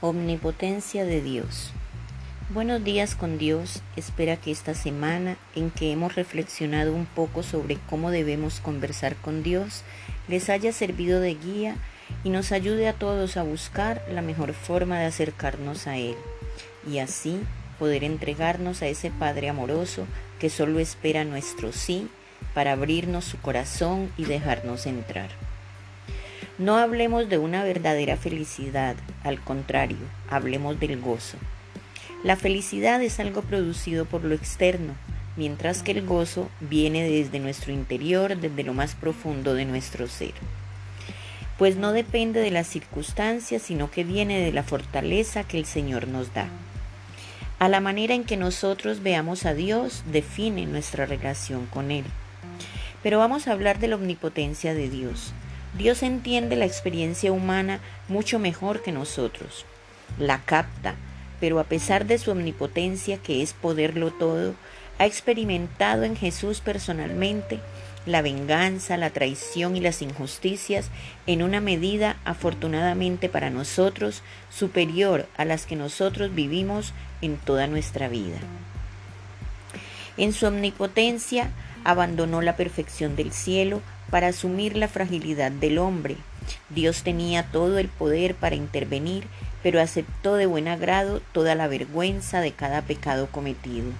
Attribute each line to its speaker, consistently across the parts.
Speaker 1: Omnipotencia de Dios. Buenos días con Dios. Espera que esta semana en que hemos reflexionado un poco sobre cómo debemos conversar con Dios les haya servido de guía y nos ayude a todos a buscar la mejor forma de acercarnos a Él y así poder entregarnos a ese Padre amoroso que solo espera nuestro sí para abrirnos su corazón y dejarnos entrar. No hablemos de una verdadera felicidad, al contrario, hablemos del gozo. La felicidad es algo producido por lo externo, mientras que el gozo viene desde nuestro interior, desde lo más profundo de nuestro ser. Pues no depende de las circunstancias, sino que viene de la fortaleza que el Señor nos da. A la manera en que nosotros veamos a Dios define nuestra relación con Él. Pero vamos a hablar de la omnipotencia de Dios. Dios entiende la experiencia humana mucho mejor que nosotros. La capta, pero a pesar de su omnipotencia, que es poderlo todo, ha experimentado en Jesús personalmente la venganza, la traición y las injusticias en una medida afortunadamente para nosotros superior a las que nosotros vivimos en toda nuestra vida. En su omnipotencia abandonó la perfección del cielo para asumir la fragilidad del hombre. Dios tenía todo el poder para intervenir, pero aceptó de buen agrado toda la vergüenza de cada pecado cometido.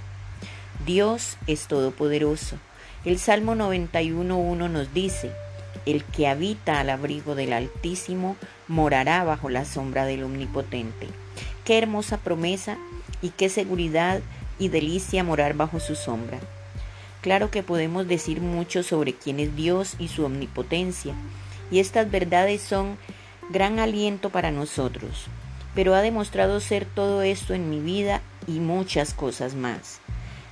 Speaker 1: Dios es todopoderoso. El Salmo 91.1 nos dice, el que habita al abrigo del Altísimo morará bajo la sombra del Omnipotente. Qué hermosa promesa y qué seguridad y delicia morar bajo su sombra. Claro que podemos decir mucho sobre quién es Dios y su omnipotencia, y estas verdades son gran aliento para nosotros, pero ha demostrado ser todo esto en mi vida y muchas cosas más.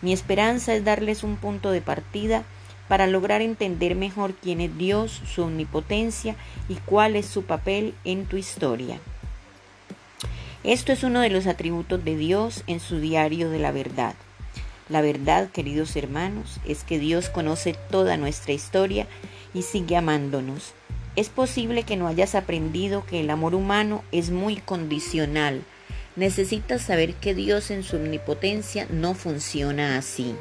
Speaker 1: Mi esperanza es darles un punto de partida para lograr entender mejor quién es Dios, su omnipotencia y cuál es su papel en tu historia. Esto es uno de los atributos de Dios en su diario de la verdad. La verdad, queridos hermanos, es que Dios conoce toda nuestra historia y sigue amándonos. Es posible que no hayas aprendido que el amor humano es muy condicional. Necesitas saber que Dios en su omnipotencia no funciona así.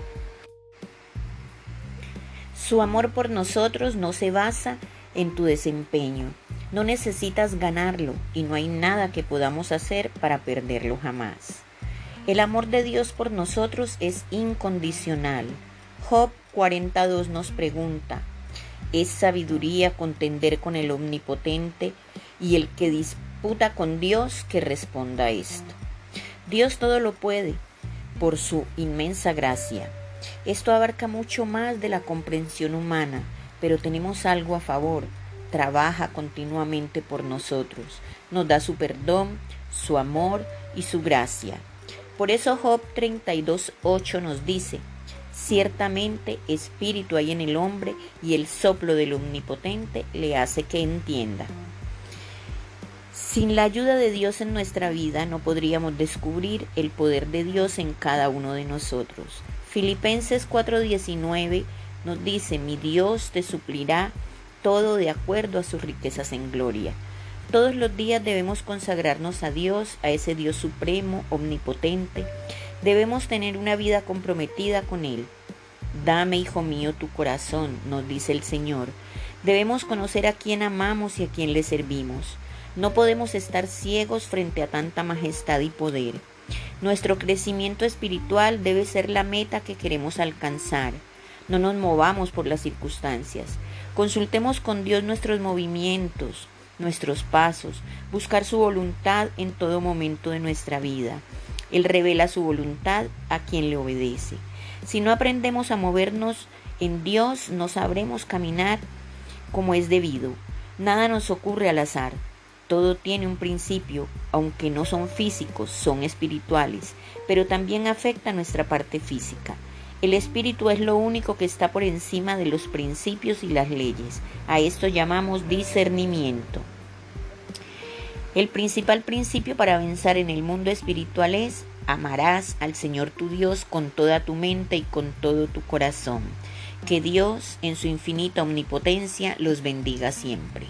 Speaker 1: Su amor por nosotros no se basa en tu desempeño. No necesitas ganarlo y no hay nada que podamos hacer para perderlo jamás. El amor de Dios por nosotros es incondicional. Job 42 nos pregunta, ¿es sabiduría contender con el Omnipotente y el que disputa con Dios que responda esto? Dios todo lo puede por su inmensa gracia. Esto abarca mucho más de la comprensión humana, pero tenemos algo a favor. Trabaja continuamente por nosotros. Nos da su perdón, su amor y su gracia. Por eso Job 32.8 nos dice, ciertamente espíritu hay en el hombre y el soplo del omnipotente le hace que entienda. Sin la ayuda de Dios en nuestra vida no podríamos descubrir el poder de Dios en cada uno de nosotros. Filipenses 4:19 nos dice, mi Dios te suplirá todo de acuerdo a sus riquezas en gloria. Todos los días debemos consagrarnos a Dios, a ese Dios supremo, omnipotente. Debemos tener una vida comprometida con Él. Dame, hijo mío, tu corazón, nos dice el Señor. Debemos conocer a quién amamos y a quién le servimos. No podemos estar ciegos frente a tanta majestad y poder. Nuestro crecimiento espiritual debe ser la meta que queremos alcanzar. No nos movamos por las circunstancias. Consultemos con Dios nuestros movimientos, nuestros pasos, buscar su voluntad en todo momento de nuestra vida. Él revela su voluntad a quien le obedece. Si no aprendemos a movernos en Dios, no sabremos caminar como es debido. Nada nos ocurre al azar. Todo tiene un principio, aunque no son físicos, son espirituales, pero también afecta nuestra parte física. El espíritu es lo único que está por encima de los principios y las leyes. A esto llamamos discernimiento. El principal principio para avanzar en el mundo espiritual es amarás al Señor tu Dios con toda tu mente y con todo tu corazón. Que Dios, en su infinita omnipotencia, los bendiga siempre.